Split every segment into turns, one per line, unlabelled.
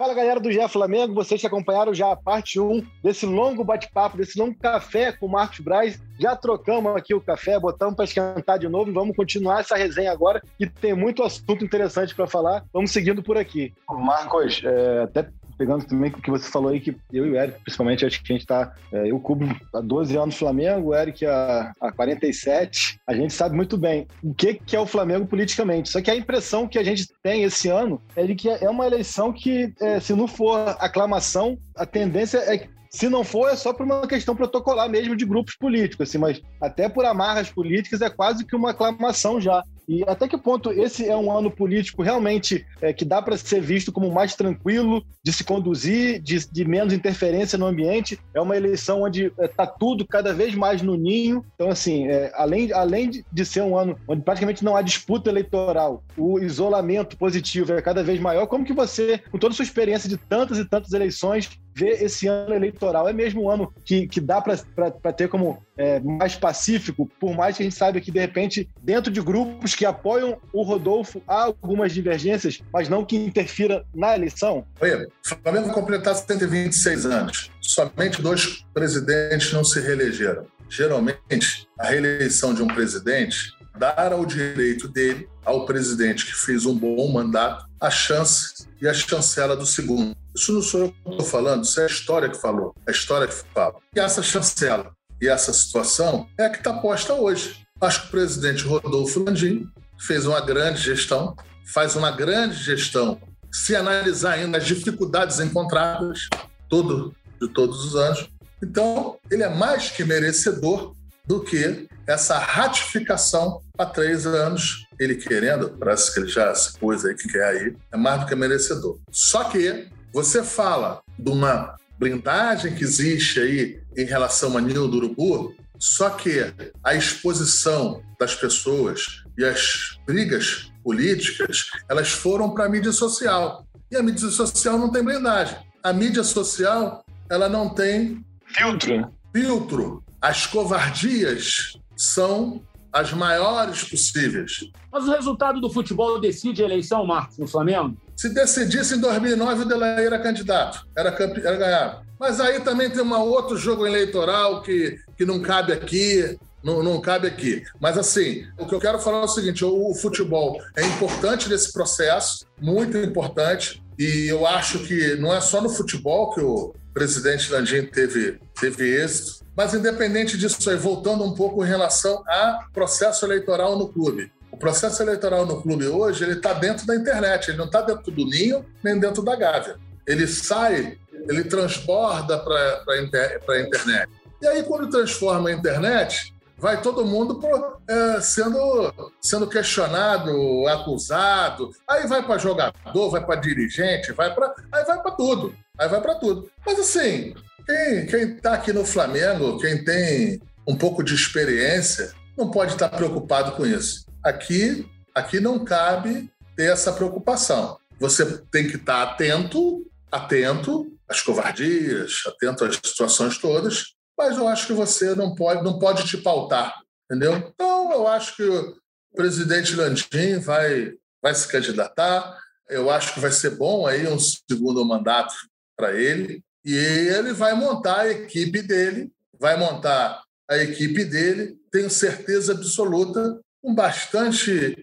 Fala galera do GE Flamengo, vocês que acompanharam já a parte 1 desse longo bate-papo, desse longo café com o Marcos Braz. Já trocamos aqui o café, botamos para esquentar de novo e vamos continuar essa resenha agora, que tem muito assunto interessante para falar. Vamos seguindo por aqui. Marcos, é, até pegando também o que você falou aí, que eu e o Eric, principalmente, acho que a gente tá. É, eu cubro há 12 anos Flamengo, o Eric há, há 47. A gente sabe muito bem o que, que é o Flamengo politicamente. Só que a impressão que a gente tem esse ano é de que é uma eleição que, é, se não for aclamação, a tendência é que se não for, é só por uma questão protocolar mesmo de grupos políticos, assim, mas até por amarras políticas é quase que uma aclamação já. E até que ponto esse é um ano político realmente é, que dá para ser visto como mais tranquilo de se conduzir, de, de menos interferência no ambiente? É uma eleição onde está é, tá tudo cada vez mais no ninho. Então, assim, é, além, além de ser um ano onde praticamente não há disputa eleitoral, o isolamento positivo é cada vez maior. Como que você, com toda a sua experiência de tantas e tantas eleições, ver esse ano eleitoral. É mesmo um ano que, que dá para ter como é, mais pacífico, por mais que a gente saiba que, de repente, dentro de grupos que apoiam o Rodolfo, há algumas divergências, mas não que interfira na eleição?
Oi, o Flamengo completar 126 anos. Somente dois presidentes não se reelegeram. Geralmente, a reeleição de um presidente dar ao direito dele, ao presidente que fez um bom mandato, a chance e a chancela do segundo. Isso não sou eu que estou falando, isso é a história que falou, é a história que fala. E essa chancela e essa situação é a que está posta hoje. Acho que o presidente Rodolfo Landim fez uma grande gestão, faz uma grande gestão, se analisar ainda as dificuldades encontradas de todos os anos. Então, ele é mais que merecedor do que essa ratificação há três anos. Ele querendo, parece que ele já se pôs aí que quer aí, é mais do que merecedor. Só que você fala de uma blindagem que existe aí em relação a Ninho do Urubu, só que a exposição das pessoas e as brigas políticas, elas foram para a mídia social. E a mídia social não tem blindagem. A mídia social, ela não tem filtro. Filtro. As covardias são as maiores possíveis.
Mas o resultado do futebol decide a eleição, Marcos, no Flamengo?
Se decidisse em 2009, o Delaí era candidato, era, campe... era ganhado. Mas aí também tem um outro jogo eleitoral que, que não cabe aqui, não, não, cabe aqui. Mas, assim, o que eu quero falar é o seguinte: o, o, futebol é importante nesse processo, muito importante. E eu acho que não é só no futebol que o presidente Landim teve, teve êxito. Mas, independente disso aí, voltando um pouco em relação ao processo eleitoral no clube. O processo eleitoral no clube hoje ele está dentro da internet, ele não está dentro do ninho nem dentro da gávea. Ele sai, ele transborda para a inter, internet. E aí, quando transforma a internet, vai todo mundo é, sendo, sendo questionado, acusado. Aí vai para jogador, vai para dirigente, vai para aí vai para tudo. Aí vai para tudo. Mas assim, quem quem está aqui no Flamengo, quem tem um pouco de experiência, não pode estar preocupado com isso. Aqui, aqui não cabe ter essa preocupação. Você tem que estar atento, atento às covardias, atento às situações todas, mas eu acho que você não pode, não pode te pautar, entendeu? Então, eu acho que o presidente Landim vai, vai se candidatar. Eu acho que vai ser bom aí um segundo mandato para ele. E ele vai montar a equipe dele, vai montar a equipe dele, tenho certeza absoluta, com bastante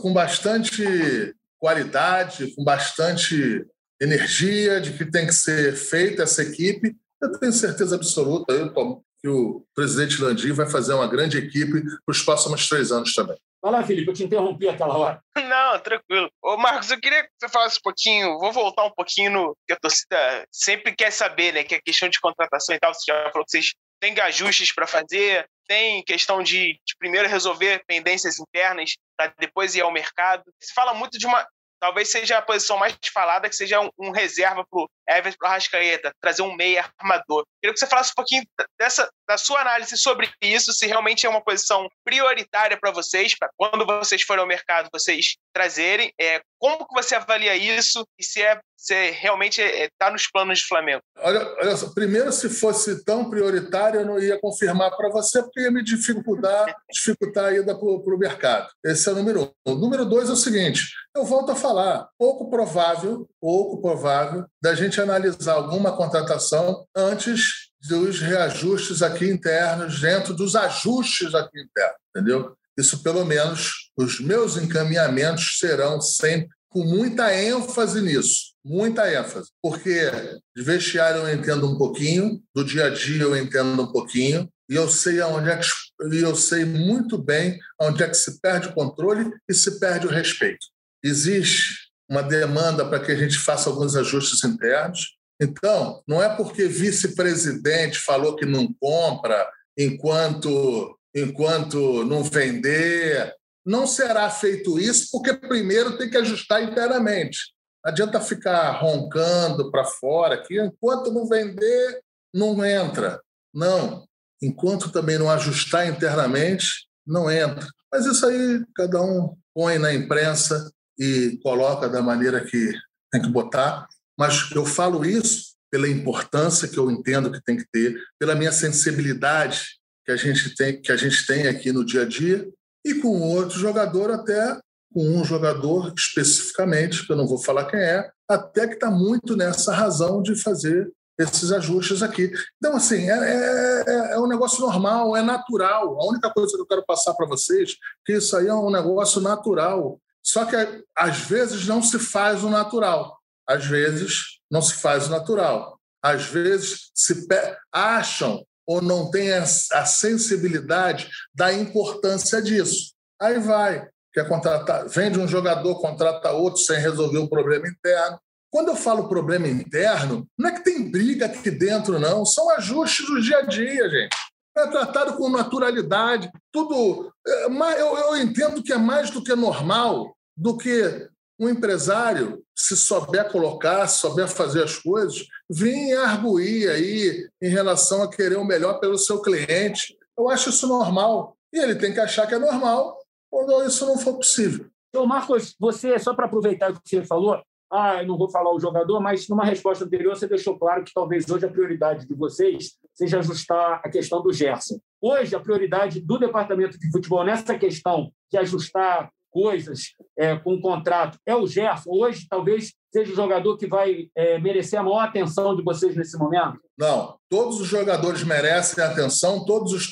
com bastante qualidade, com bastante energia de que tem que ser feita essa equipe. Eu tenho certeza absoluta eu, que o presidente Landim vai fazer uma grande equipe para os próximos três anos também.
Lá, Felipe, eu te interrompi aquela hora.
Não, tranquilo. Ô, Marcos, eu queria que você falasse um pouquinho, vou voltar um pouquinho no que a torcida sempre quer saber, né? Que é a questão de contratação e tal. Você já falou que vocês têm ajustes para fazer, tem questão de, de, primeiro resolver pendências internas para depois ir ao mercado. Se fala muito de uma. Talvez seja a posição mais falada, que seja um, um reserva para Everton para Rascaeta, trazer um meia armador. Queria que você falasse um pouquinho dessa, da sua análise sobre isso, se realmente é uma posição prioritária para vocês, para quando vocês forem ao mercado, vocês trazerem. É, como que você avalia isso e se, é, se realmente está é, tá nos planos de Flamengo?
Olha, olha só, primeiro, se fosse tão prioritário, eu não ia confirmar para você, porque ia me dificultar, dificultar a ida para o mercado. Esse é o número um. O número dois é o seguinte: eu volto a falar, pouco provável, pouco provável, da gente analisar alguma contratação antes dos reajustes aqui internos, dentro dos ajustes aqui internos, entendeu? Isso, pelo menos, os meus encaminhamentos serão sempre com muita ênfase nisso, muita ênfase, porque de vestiário eu entendo um pouquinho, do dia a dia eu entendo um pouquinho, e eu sei aonde é que eu sei muito bem onde é que se perde o controle e se perde o respeito. Existe uma demanda para que a gente faça alguns ajustes internos. Então, não é porque vice-presidente falou que não compra enquanto enquanto não vender. Não será feito isso, porque primeiro tem que ajustar internamente. Não adianta ficar roncando para fora que enquanto não vender, não entra. Não. Enquanto também não ajustar internamente, não entra. Mas isso aí cada um põe na imprensa e coloca da maneira que tem que botar. Mas eu falo isso pela importância que eu entendo que tem que ter, pela minha sensibilidade que a gente tem, que a gente tem aqui no dia a dia, e com outro jogador, até com um jogador especificamente, que eu não vou falar quem é, até que está muito nessa razão de fazer esses ajustes aqui. Então, assim, é, é, é, é, um negócio normal, é natural. A única coisa que eu quero passar para vocês é que isso aí é um negócio natural. Só que, às vezes, não se faz o natural. Às vezes, não se faz o natural. Às vezes, se acham ou não tem a sensibilidade da importância disso. Aí vai, quer contratar, vende um jogador, contrata outro sem resolver o problema interno. Quando eu falo problema interno, não é que tem briga aqui dentro, não. São ajustes do dia a dia, gente. É tratado com naturalidade. Tudo. É, eu, eu entendo que é mais do que normal do que um empresário, se souber colocar, se souber fazer as coisas, vir arguir aí em relação a querer o melhor pelo seu cliente. Eu acho isso normal. E ele tem que achar que é normal quando isso não for possível.
Então, Marcos, você, só para aproveitar o que você falou, ah, eu não vou falar o jogador, mas numa resposta anterior você deixou claro que talvez hoje a prioridade de vocês seja ajustar a questão do Gerson. Hoje, a prioridade do departamento de futebol nessa questão de ajustar coisas é, com o contrato é o Gerson. Hoje, talvez seja o jogador que vai é, merecer a maior atenção de vocês nesse momento?
Não. Todos os jogadores merecem atenção, todos os,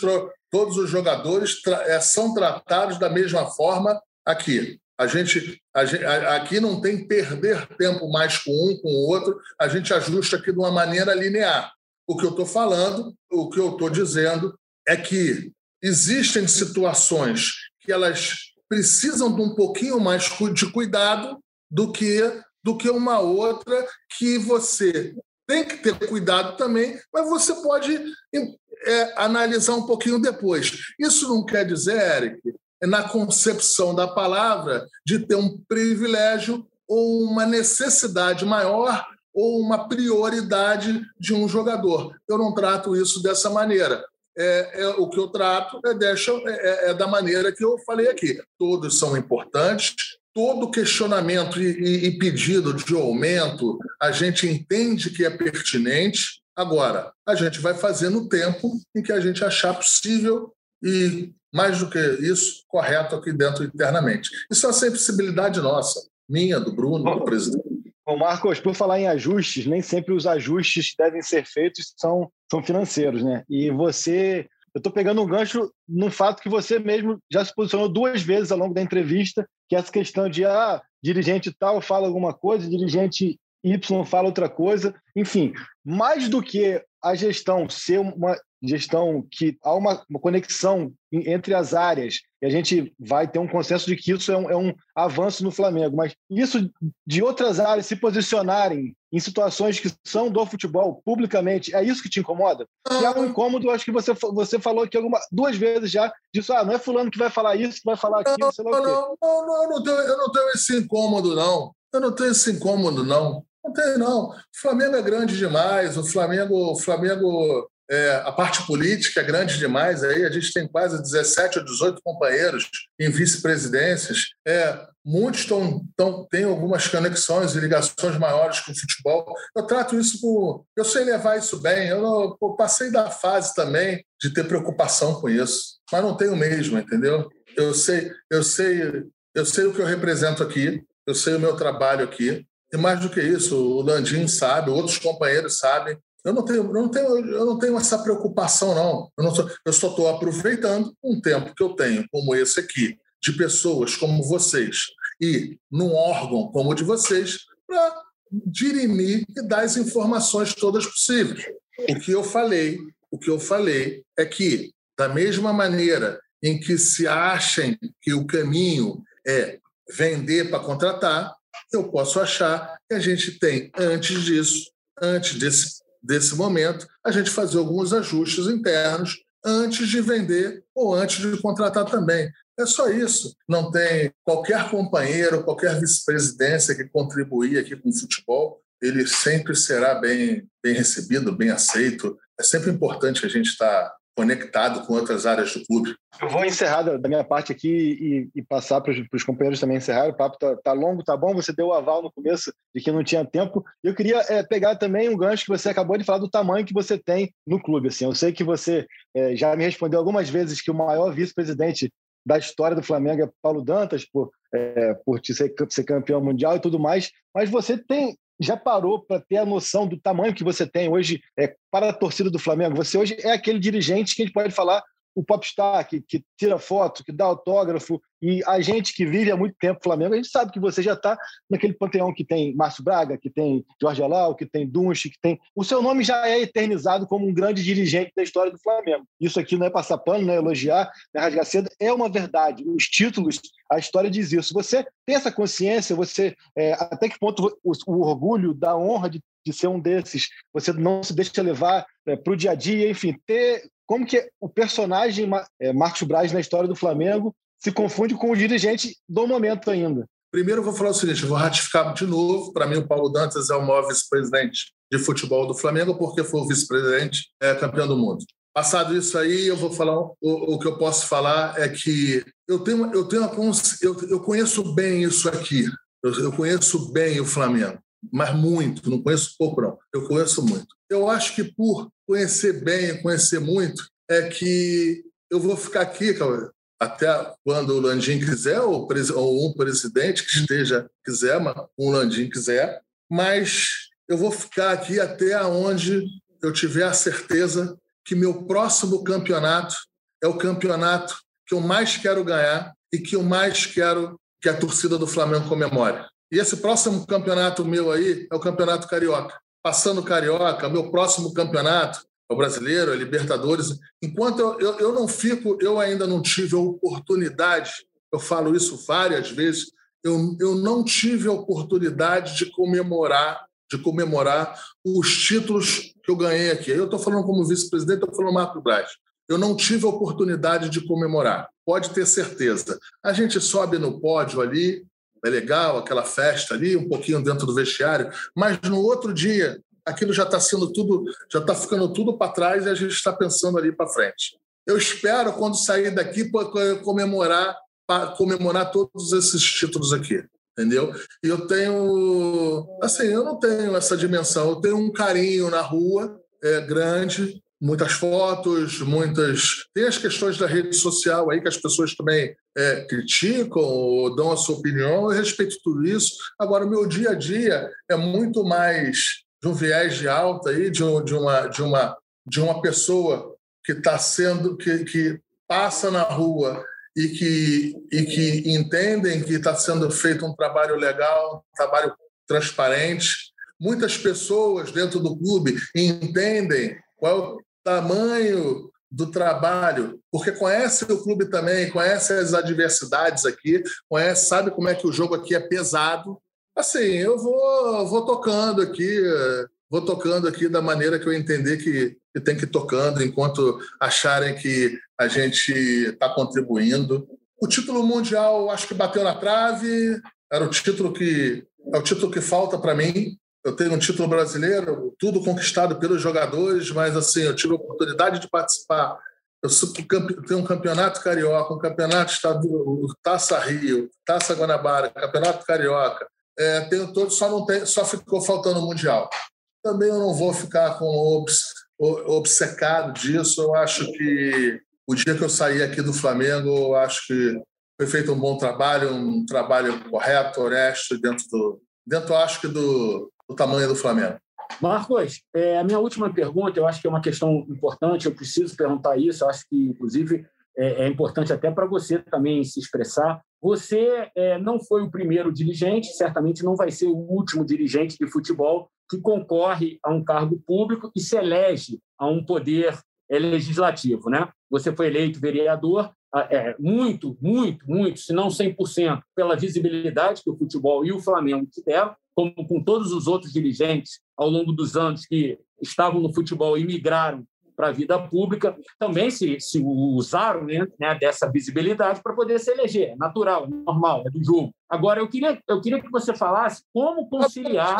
todos os jogadores tra é, são tratados da mesma forma aqui. A gente, a gente, aqui não tem perder tempo mais com um, com o outro, a gente ajusta aqui de uma maneira linear. O que eu estou falando, o que eu estou dizendo é que existem situações que elas precisam de um pouquinho mais de cuidado do que do que uma outra que você tem que ter cuidado também, mas você pode é, analisar um pouquinho depois. Isso não quer dizer, Eric, na concepção da palavra, de ter um privilégio ou uma necessidade maior ou uma prioridade de um jogador. Eu não trato isso dessa maneira é, é, o que eu trato é, deixa, é, é, da maneira que eu falei aqui. Todos são importantes, todo questionamento e, e, e, pedido de aumento a gente entende que é pertinente. Agora, a gente vai fazer no tempo em que a gente achar possível e, mais do que isso, correto aqui dentro internamente. Isso é uma sensibilidade nossa, minha, do Bruno, do presidente.
Bom, Marcos, por falar em ajustes, nem sempre os ajustes que devem ser feitos são, são financeiros, né? E você, eu estou pegando um gancho no fato que você mesmo já se posicionou duas vezes ao longo da entrevista, que é essa questão de, ah, dirigente tal fala alguma coisa, dirigente Y fala outra coisa. Enfim, mais do que a gestão ser uma gestão que há uma, uma, conexão entre as áreas e a gente vai ter um consenso de que isso é um, é um, avanço no Flamengo, mas isso de outras áreas se posicionarem em situações que são do futebol publicamente, é isso que te incomoda? E é um incômodo, acho que você, você falou aqui alguma, duas vezes já, disso, ah, não é fulano que vai falar isso, que vai falar aquilo,
não,
sei lá
não, não, não, eu não, tenho, eu não tenho esse incômodo, não. Eu não tenho esse incômodo, não. Não tem, não. O Flamengo é grande demais, o Flamengo, o Flamengo é, a parte política é grande demais, aí a gente tem quase 17 ou 18 companheiros em vice-presidências. É, muitos tão, tão, têm algumas conexões e ligações maiores com o futebol. Eu trato isso por. Eu sei levar isso bem. Eu, eu passei da fase também de ter preocupação com isso, mas não tenho mesmo, entendeu? Eu sei, eu sei, eu sei o que eu represento aqui, eu sei o meu trabalho aqui. E mais do que isso, o Landim sabe, outros companheiros sabem eu não tenho, eu não tenho, eu não tenho essa preocupação, não. Eu, não tô, eu só estou aproveitando um tempo que eu tenho, como esse aqui, de pessoas como vocês, e num órgão como o de vocês, para dirimir e dar as informações todas possíveis. O que eu falei, o que eu falei é que, da mesma maneira em que se achem que o caminho é vender para contratar, eu posso achar que a gente tem, antes disso, antes desse desse momento, a gente fazer alguns ajustes internos antes de vender ou antes de contratar também. É só isso. Não tem qualquer companheiro, qualquer vice-presidência que contribuir aqui com o futebol, ele sempre será bem, bem recebido, bem aceito. É sempre importante a gente estar conectado com outras áreas do clube.
Eu vou encerrar da, minha parte aqui e, e passar para os companheiros também encerrar. O papo tá, tá, longo, tá bom. Você deu o aval no começo de que não tinha tempo. Eu queria é, pegar também um gancho que você acabou de falar do tamanho que você tem no clube. Assim, eu sei que você é, já me respondeu algumas vezes que o maior vice-presidente da história do Flamengo é Paulo Dantas por é, por ser, ser campeão mundial e tudo mais. Mas você tem já parou para ter a noção do tamanho que você tem hoje é, para a torcida do Flamengo? Você hoje é aquele dirigente que a gente pode falar o popstar que, que tira foto, que dá autógrafo, e a gente que vive há muito tempo Flamengo, a gente sabe que você já está naquele panteão que tem Márcio Braga, que tem Jorge Alau, que tem Dunche, que tem. O seu nome já é eternizado como um grande dirigente da história do Flamengo. Isso aqui não é passar pano, não é elogiar, não é rasgar seda, é uma verdade. Os títulos, a história diz isso. Você tem essa consciência, você é, até que ponto o, o orgulho da honra de de ser um desses, você não se deixa levar é, para o dia a dia, enfim, ter como que o personagem é, Marcos Braz na história do Flamengo se confunde com o dirigente do momento ainda.
Primeiro eu vou falar o seguinte, vou ratificar de novo, para mim o Paulo Dantas é o maior vice-presidente de futebol do Flamengo, porque foi o vice-presidente é, campeão do mundo. Passado isso aí, eu vou falar o, o que eu posso falar é que eu tenho eu tenho uma, eu, eu conheço bem isso aqui. Eu, eu conheço bem o Flamengo, mas muito, não conheço pouco não. Eu conheço muito. Eu acho que por conhecer bem, conhecer muito, é que eu vou ficar aqui, até quando o Landim quiser, ou, um presidente que esteja quiser, um Landim quiser, mas eu vou ficar aqui até onde eu tiver a certeza que meu próximo campeonato é o campeonato que eu mais quero ganhar e que eu mais quero que a torcida do Flamengo comemore. E esse próximo campeonato meu aí é o Campeonato Carioca. Passando o Carioca, meu próximo campeonato é o Brasileiro, é Libertadores. Enquanto eu, eu, eu não fico, eu ainda não tive a oportunidade, eu falo isso várias vezes, eu, eu não tive a oportunidade de comemorar de comemorar os títulos que eu ganhei aqui. Eu estou falando como vice-presidente, estou falando Marco Braz. Eu não tive a oportunidade de comemorar. Pode ter certeza. A gente sobe no pódio ali, é legal, aquela festa ali, um pouquinho dentro do vestiário, mas no outro dia aquilo já está sendo tudo, já está ficando tudo para trás e a gente está pensando ali para frente. Eu espero, quando sair daqui, comemorar, comemorar todos esses títulos aqui, entendeu? E eu tenho, assim, eu não tenho essa dimensão, eu tenho um carinho na rua é, grande, muitas fotos, muitas. Tem as questões da rede social aí que as pessoas também é, criticam ou dão a sua opinião, eu respeito tudo isso. Agora, o meu dia a dia é muito mais de um viés de alta aí, de, um, de, uma, de, uma, de uma pessoa que está sendo, que, que passa na rua e que, e que entendem que está sendo feito um trabalho legal, um trabalho transparente. Muitas pessoas dentro do clube entendem qual é o tamanho do trabalho, porque conhece o clube também, conhece as adversidades aqui, conhece, sabe como é que o jogo aqui é pesado, Assim, eu vou, vou tocando aqui, vou tocando aqui da maneira que eu entender que, que tem que ir tocando, enquanto acharem que a gente está contribuindo. O título mundial, acho que bateu na trave, era o título que é o título que falta para mim. Eu tenho um título brasileiro, tudo conquistado pelos jogadores, mas assim, eu tive a oportunidade de participar. Eu tenho um campeonato carioca, um campeonato estadual, Taça Rio, Taça Guanabara, campeonato carioca. É, tenho todo, só não tem, só ficou faltando o mundial. Também eu não vou ficar com obcecado disso. Eu acho que o dia que eu saí aqui do Flamengo, eu acho que foi feito um bom trabalho, um trabalho correto, honesto, dentro do, dentro acho que do, do tamanho do Flamengo.
Marcos, é, a minha última pergunta, eu acho que é uma questão importante, eu preciso perguntar isso, eu acho que, inclusive, é, é importante até para você também se expressar. Você é, não foi o primeiro dirigente, certamente não vai ser o último dirigente de futebol que concorre a um cargo público e se elege a um poder é, legislativo. Né? Você foi eleito vereador, é, muito, muito, muito, se não 100%, pela visibilidade que o futebol e o Flamengo tiveram, como com todos os outros dirigentes ao longo dos anos que estavam no futebol e migraram para a vida pública, também se, se usaram né, né, dessa visibilidade para poder se eleger. É natural, normal, é do jogo. Agora, eu queria, eu queria que você falasse como conciliar.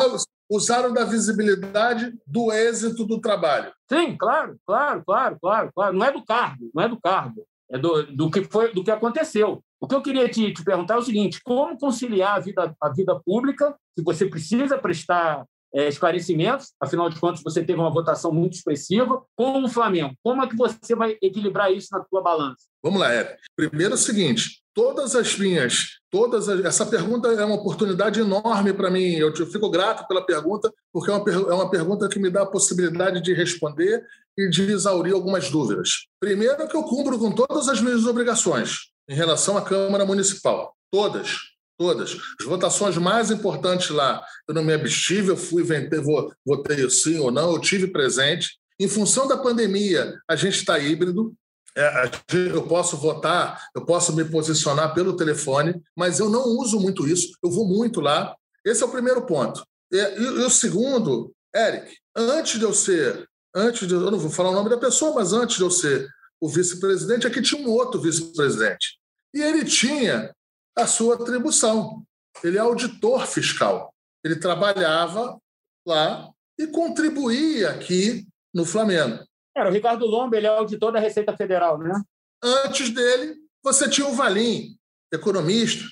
Usaram da visibilidade do êxito do trabalho.
Sim, claro, claro, claro, claro, claro. Não é do cargo, não é do cargo é do, do, que foi, do que aconteceu. O que eu queria te, te, perguntar é o seguinte: como conciliar a vida, a vida pública, se você precisa prestar é, esclarecimentos, afinal de contas, você teve uma votação muito expressiva, com o Flamengo? Como é que você vai equilibrar isso na tua balança?
Vamos lá, Eric. Primeiro é o seguinte: todas as minhas, todas as, essa pergunta é uma oportunidade enorme para mim. Eu, te, eu fico grato pela pergunta, porque é uma, é uma pergunta que me dá a possibilidade de responder e de exaurir algumas dúvidas. Primeiro, que eu cumpro com todas as minhas obrigações em relação à Câmara Municipal. Todas, todas. As votações mais importantes lá, eu não me abstive, eu fui, votei, votei sim ou não, eu tive presente. Em função da pandemia, a gente está híbrido, é, eu posso votar, eu posso me posicionar pelo telefone, mas eu não uso muito isso, eu vou muito lá. Esse é o primeiro ponto. E, e, e o segundo, Eric, antes de eu ser antes de, eu não vou falar o nome da pessoa, mas antes de eu ser o vice-presidente, aqui tinha um outro vice-presidente. E ele tinha a sua atribuição. Ele é auditor fiscal. Ele trabalhava lá e contribuía aqui no Flamengo.
Era o Ricardo Lomba, ele é auditor da Receita Federal, né?
Antes dele, você tinha o Valim, economista,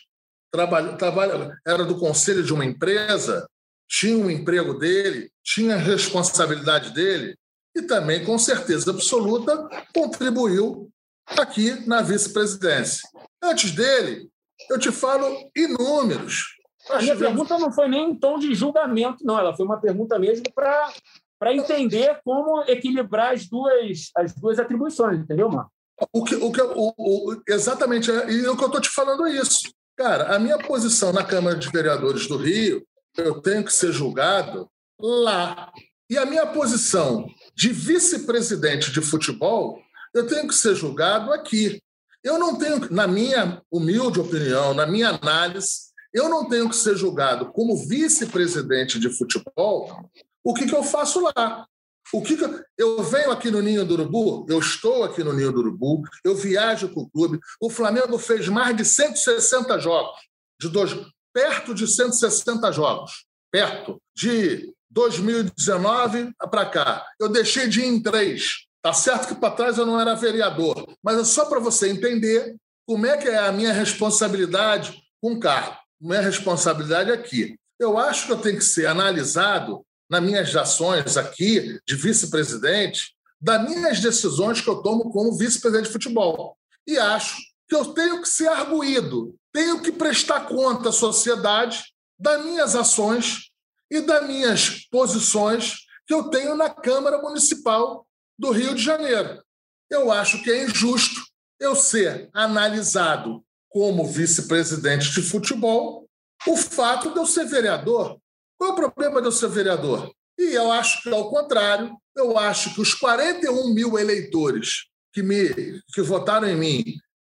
trabalha, trabalha, era do conselho de uma empresa, tinha um emprego dele, tinha a responsabilidade dele, e também, com certeza absoluta, contribuiu aqui na vice-presidência. Antes dele, eu te falo inúmeros.
A minha pergunta não foi nem em tom de julgamento, não. Ela foi uma pergunta mesmo para para entender como equilibrar as duas, as duas atribuições, entendeu, Marco?
O que, o que, o, o, exatamente, é, e o que eu estou te falando é isso. Cara, a minha posição na Câmara de Vereadores do Rio, eu tenho que ser julgado lá. E a minha posição de vice-presidente de futebol, eu tenho que ser julgado aqui. Eu não tenho, na minha humilde opinião, na minha análise, eu não tenho que ser julgado como vice-presidente de futebol. O que, que eu faço lá? O que, que eu... eu venho aqui no Ninho do Urubu, eu estou aqui no Ninho do Urubu, eu viajo com o clube. O Flamengo fez mais de 160 jogos, de dois, perto de 160 jogos, perto de 2019 para cá. Eu deixei de ir em três. Tá certo que para trás eu não era vereador, mas é só para você entender como é que é a minha responsabilidade com o carro. Minha responsabilidade aqui. Eu acho que eu tenho que ser analisado nas minhas ações aqui de vice-presidente, das minhas decisões que eu tomo como vice-presidente de futebol. E acho que eu tenho que ser arguído, tenho que prestar conta à sociedade das minhas ações e das minhas posições que eu tenho na Câmara Municipal do Rio de Janeiro. Eu acho que é injusto eu ser analisado como vice-presidente de futebol o fato de eu ser vereador. Qual é o problema de eu ser vereador? E eu acho que, ao contrário, eu acho que os 41 mil eleitores que, me, que votaram em mim,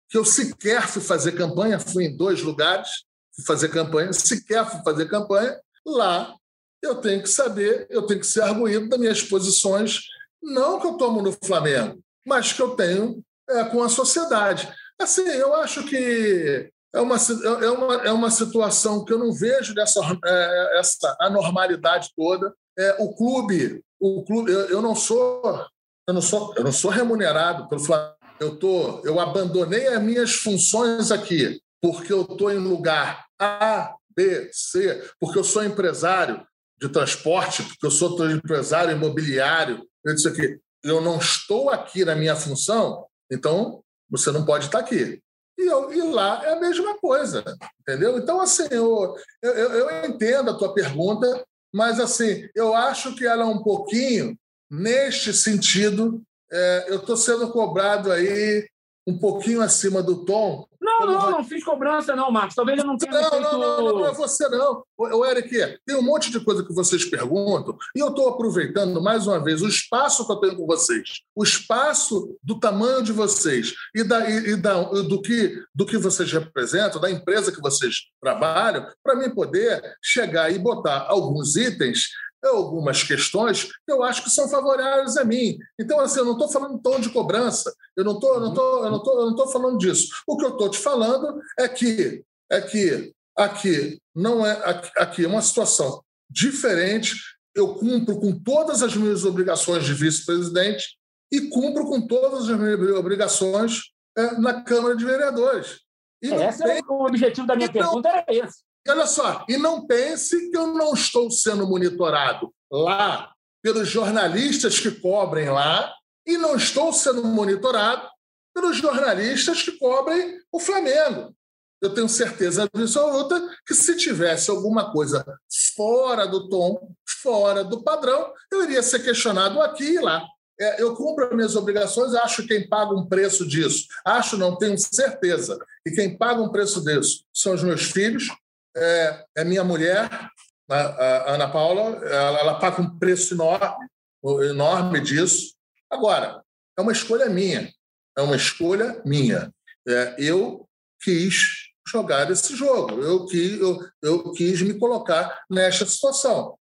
que eu sequer fui fazer campanha, fui em dois lugares, fazer campanha, sequer fui fazer campanha, lá eu tenho que saber, eu tenho que ser arguído das minhas posições, não que eu tomo no Flamengo, mas que eu tenho é, com a sociedade. Assim, eu acho que é uma, é uma, é uma situação que eu não vejo dessa é, essa anormalidade toda. É, o clube, o clube eu, eu, não sou eu não sou eu não sou remunerado pelo Flamengo. Eu tô eu abandonei as minhas funções aqui porque eu estou em lugar A, B, C, porque eu sou empresário de transporte, porque eu sou empresário imobiliário, eu disse aqui, eu não estou aqui na minha função, então você não pode estar aqui. E, eu, e lá é a mesma coisa, entendeu? Então, assim, eu, eu, eu entendo a tua pergunta, mas, assim, eu acho que ela é um pouquinho, neste sentido, é, eu estou sendo cobrado aí um pouquinho acima do tom.
Não, não, não fiz cobrança, não, Marcos. Talvez eu não tenha.
Não, feito... não, não, não, não é você, não. O Eric, tem um monte de coisa que vocês perguntam, e eu estou aproveitando mais uma vez o espaço que eu tenho com vocês, o espaço do tamanho de vocês e, da, e, e da, do, que, do que vocês representam, da empresa que vocês trabalham, para mim poder chegar e botar alguns itens algumas questões que eu acho que são favoráveis a mim. Então, assim, eu não estou falando em tom de cobrança, eu não estou não tô, eu não tô, eu não tô falando disso. O que eu estou te falando é que, é que aqui não é aqui é uma situação diferente. Eu cumpro com todas as minhas obrigações de vice-presidente e cumpro com todas as minhas obrigações é, na Câmara de Vereadores.
E Esse tem... é o objetivo da minha então, pergunta, era esse.
Olha só, e não pense que eu não estou sendo monitorado lá pelos jornalistas que cobrem lá, e não estou sendo monitorado pelos jornalistas que cobrem o Flamengo. Eu tenho certeza absoluta que se tivesse alguma coisa fora do tom, fora do padrão, eu iria ser questionado aqui e lá. É, eu cumpro as minhas obrigações, acho quem paga um preço disso. Acho, não tenho certeza. E quem paga um preço disso são os meus filhos, é, é minha mulher, a, a Ana Paula, ela, ela paga um preço enorme, enorme disso. Agora, é uma escolha minha, é uma escolha minha. É, eu quis jogar esse jogo, eu quis, eu, eu quis me colocar nesta situação.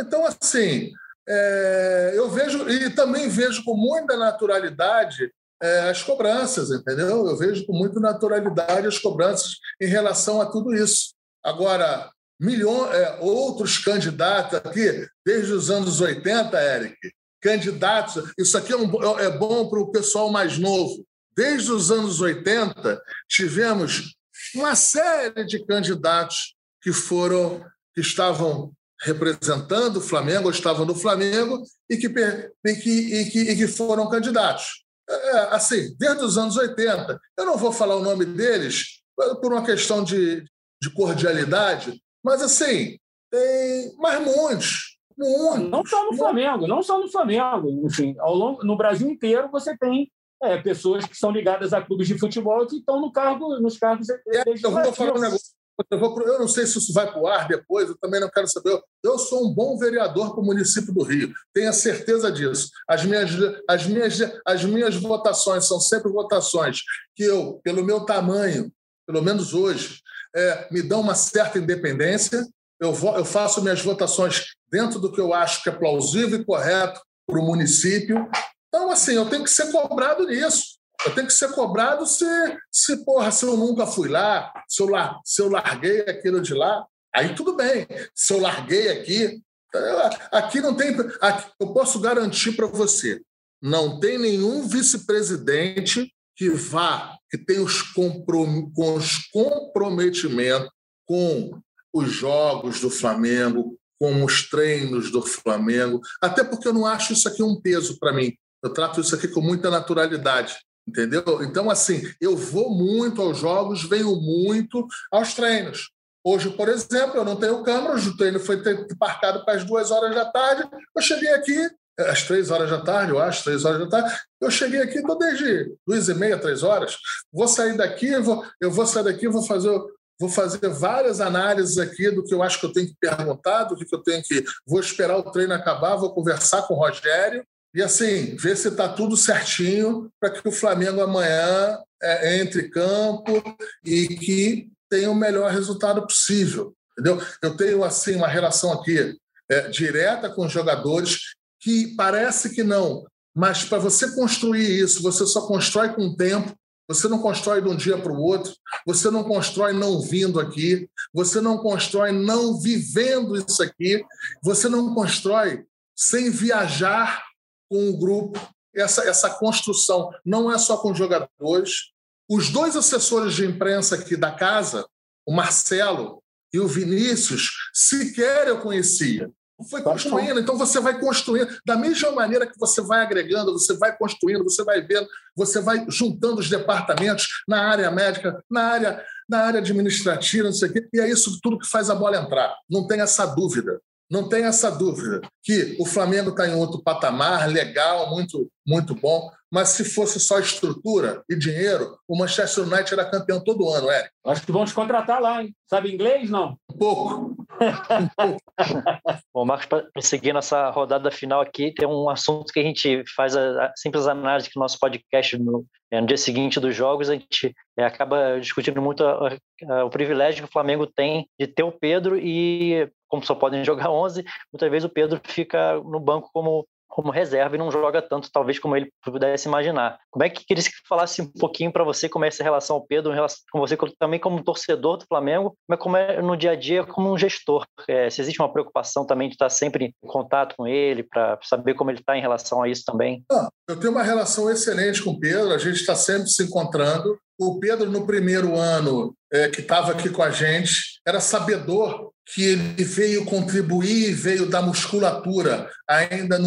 Então, assim, é, eu vejo, e também vejo com muita naturalidade é, as cobranças, entendeu? Eu vejo com muita naturalidade as cobranças em relação a tudo isso. Agora, milhões, é, outros candidatos aqui, desde os anos 80, Eric, candidatos, isso aqui é, um, é bom para o pessoal mais novo. Desde os anos 80, tivemos uma série de candidatos que foram, que estavam representando o Flamengo, estavam no Flamengo e que, e que, e que, e que foram candidatos. É, assim, desde os anos 80. Eu não vou falar o nome deles por uma questão de, de cordialidade, mas assim, tem mais muitos. Muitos,
não só no Flamengo, não só no Flamengo. Enfim, ao longo, no Brasil inteiro você tem é, pessoas que são ligadas a clubes de futebol que estão no cargo, nos cargos. É,
eu vou falar um negócio. Eu, vou, eu, não sei se isso vai para o ar depois, eu também não quero saber. Eu sou um bom vereador para o município do Rio, tenha certeza disso. As minhas, as, minhas, as minhas votações são sempre votações que eu, pelo meu tamanho, pelo menos hoje, é, me dão uma certa independência. Eu, eu faço minhas votações dentro do que eu acho que é plausível e correto para o município. Então, assim, eu tenho que ser cobrado nisso. Eu tenho que ser cobrado se, se, porra, se eu nunca fui lá, se eu, se eu larguei aquilo de lá, aí tudo bem. Se eu larguei aqui, aqui não tem. Aqui, eu posso garantir para você: não tem nenhum vice-presidente que vá, que tenha os, comprom com os comprometimentos com os jogos do Flamengo, com os treinos do Flamengo, até porque eu não acho isso aqui um peso para mim. Eu trato isso aqui com muita naturalidade, entendeu? Então, assim, eu vou muito aos jogos, venho muito aos treinos. Hoje, por exemplo, eu não tenho câmera, o treino foi marcado para as duas horas da tarde. Eu cheguei aqui, às três horas da tarde, eu acho, três horas da tarde. Eu cheguei aqui, estou desde duas e meia, três horas. Vou sair daqui, vou, eu vou sair daqui, vou fazer, vou fazer várias análises aqui do que eu acho que eu tenho que perguntar, do que eu tenho que. Vou esperar o treino acabar, vou conversar com o Rogério e assim ver se está tudo certinho para que o Flamengo amanhã é, entre campo e que tenha o melhor resultado possível. Entendeu? Eu tenho assim uma relação aqui é, direta com os jogadores que parece que não, mas para você construir isso, você só constrói com o tempo, Você não constrói de um dia para o outro, você não constrói não vindo aqui, você não constrói não vivendo isso aqui, você não constrói sem viajar com o grupo. Essa, essa construção não é só com jogadores. Os dois assessores de imprensa aqui da casa, o Marcelo e o Vinícius, sequer eu conhecia. Foi construindo, então você vai construindo. Da mesma maneira que você vai agregando, você vai construindo, você vai vendo, você vai juntando os departamentos na área médica, na área, na área administrativa, não sei o quê, e é isso tudo que faz a bola entrar. Não tem essa dúvida. Não tem essa dúvida que o Flamengo está em outro patamar, legal, muito, muito bom. Mas se fosse só estrutura e dinheiro, o Manchester United era campeão todo ano, Eric.
Acho que vão te contratar lá, hein? Sabe inglês, não?
Um pouco.
Bom, Marcos, para seguir nossa rodada final aqui, tem um assunto que a gente faz a, a simples análise que no nosso podcast no, é, no dia seguinte dos jogos, a gente é, acaba discutindo muito a, a, o privilégio que o Flamengo tem de ter o Pedro e, como só podem jogar 11, muitas vezes o Pedro fica no banco como como reserva e não joga tanto, talvez, como ele pudesse imaginar. Como é que queria que falasse um pouquinho para você como é essa relação ao Pedro, com você também como torcedor do Flamengo, mas como é no dia a dia como um gestor? É, se existe uma preocupação também de estar sempre em contato com ele, para saber como ele está em relação a isso também?
Ah, eu tenho uma relação excelente com o Pedro, a gente está sempre se encontrando. O Pedro, no primeiro ano é, que estava aqui com a gente, era sabedor que ele veio contribuir, veio dar musculatura ainda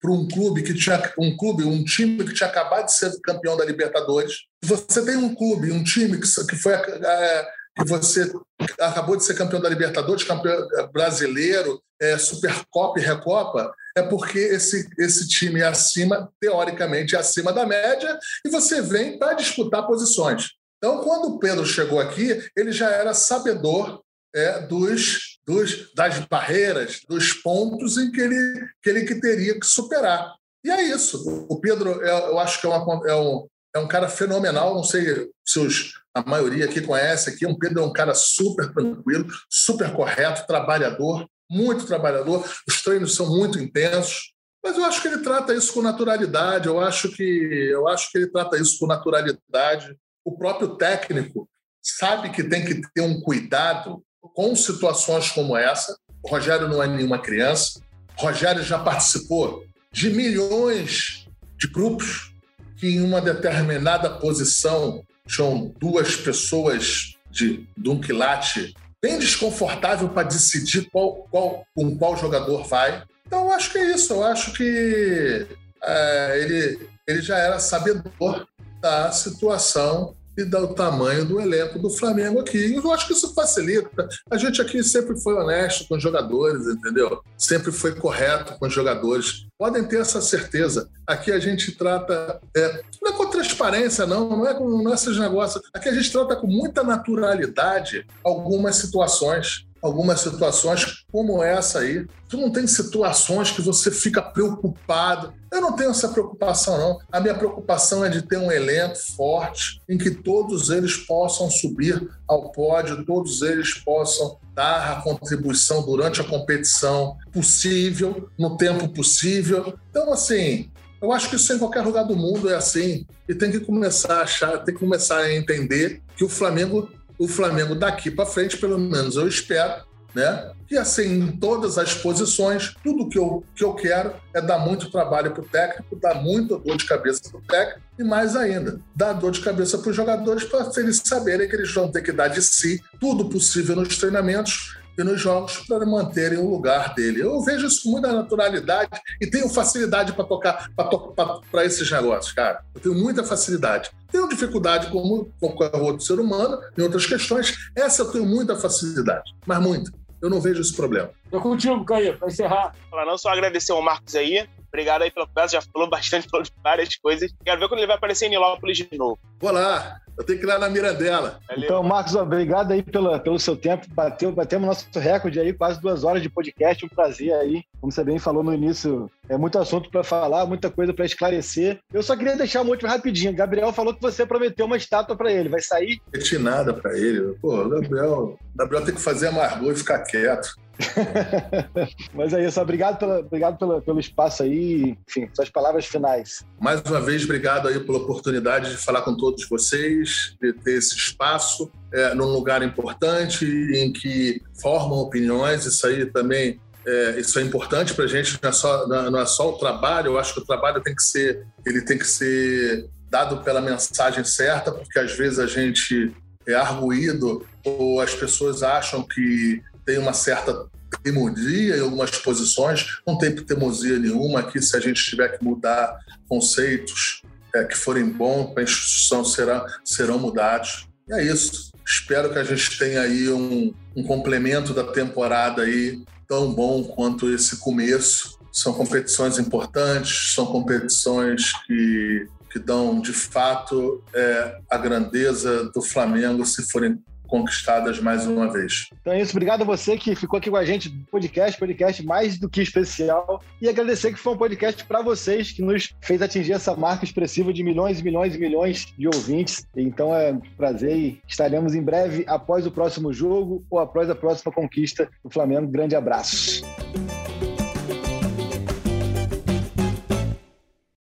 para um clube que tinha um clube, um time que tinha acabado de ser campeão da Libertadores. Você tem um clube, um time que, que foi é, que você acabou de ser campeão da Libertadores, campeão brasileiro, é, Supercopa e Recopa, é porque esse, esse time é acima, teoricamente, é acima da média, e você vem para disputar posições. Então, quando o Pedro chegou aqui, ele já era sabedor é, dos, dos, das barreiras, dos pontos em que ele, que ele que teria que superar. E é isso. O Pedro, é, eu acho que é, uma, é, um, é um cara fenomenal. Não sei se os, a maioria aqui conhece aqui. O Pedro é um cara super tranquilo, super correto, trabalhador, muito trabalhador. Os treinos são muito intensos. Mas eu acho que ele trata isso com naturalidade. Eu acho que eu acho que ele trata isso com naturalidade. O próprio técnico sabe que tem que ter um cuidado com situações como essa. O Rogério não é nenhuma criança. O Rogério já participou de milhões de grupos que, em uma determinada posição, tinham duas pessoas de, de um quilate bem desconfortável para decidir qual, qual, com qual jogador vai. Então, eu acho que é isso. Eu acho que é, ele, ele já era sabedor da situação e do tamanho do elenco do Flamengo aqui. Eu acho que isso facilita. A gente aqui sempre foi honesto com os jogadores, entendeu? Sempre foi correto com os jogadores. Podem ter essa certeza. Aqui a gente trata. É, não é com transparência, não, não é com é esses negócios. Aqui a gente trata com muita naturalidade algumas situações algumas situações como essa aí. Tu não tem situações que você fica preocupado. Eu não tenho essa preocupação, não. A minha preocupação é de ter um elenco forte em que todos eles possam subir ao pódio, todos eles possam dar a contribuição durante a competição possível, no tempo possível. Então, assim, eu acho que isso em qualquer lugar do mundo é assim. E tem que começar a achar, tem que começar a entender que o Flamengo o Flamengo daqui para frente, pelo menos eu espero, né? Que assim, em todas as posições, tudo que eu, que eu quero é dar muito trabalho para o técnico, dar muita dor de cabeça para o técnico e mais ainda, dar dor de cabeça para os jogadores para eles saberem que eles vão ter que dar de si tudo possível nos treinamentos e nos jogos para manterem o lugar dele. Eu vejo isso com muita naturalidade e tenho facilidade para tocar para esses negócios, cara. Eu tenho muita facilidade. Tenho dificuldade como qualquer outro ser humano em outras questões. Essa eu tenho muita facilidade, mas muita. Eu não vejo esse problema.
Tô contigo, Caio, para encerrar.
Falar não, só agradecer ao Marcos aí. Obrigado aí pela conversa, já falou bastante, falou de várias coisas. Quero ver quando ele vai aparecer em Nilópolis de novo.
Vou lá. Eu tenho que ir lá na Mirandela.
Valeu. Então, Marcos, obrigado aí pela, pelo seu tempo. Bateu, batemos nosso recorde aí, quase duas horas de podcast. Um prazer aí. Como você bem falou no início, é muito assunto para falar, muita coisa para esclarecer. Eu só queria deixar um último rapidinho. Gabriel falou que você prometeu uma estátua para ele. Vai sair?
Não nada para ele. Pô, Gabriel, Gabriel tem que fazer amargor e ficar quieto.
Mas é isso, obrigado, pela, obrigado pela, pelo espaço aí, enfim, suas palavras finais.
Mais uma vez, obrigado aí pela oportunidade de falar com todos vocês, de ter esse espaço é, num lugar importante em que formam opiniões, isso aí também é, isso é importante para a gente, não é, só, não é só o trabalho, eu acho que o trabalho tem que ser, ele tem que ser dado pela mensagem certa, porque às vezes a gente é arguído ou as pessoas acham que tem uma certa teimosia em algumas posições. Não tem teimosia nenhuma aqui se a gente tiver que mudar conceitos é, que forem bons para a instituição serão, serão mudados. E é isso. Espero que a gente tenha aí um, um complemento da temporada aí tão bom quanto esse começo. São competições importantes, são competições que que dão de fato é, a grandeza do Flamengo se forem conquistadas mais uma vez.
Então é isso, obrigado a você que ficou aqui com a gente no podcast, podcast mais do que especial. E agradecer que foi um podcast para vocês, que nos fez atingir essa marca expressiva de milhões e milhões e milhões de ouvintes. Então é um prazer e estaremos em breve após o próximo jogo ou após a próxima conquista do Flamengo. Grande abraço.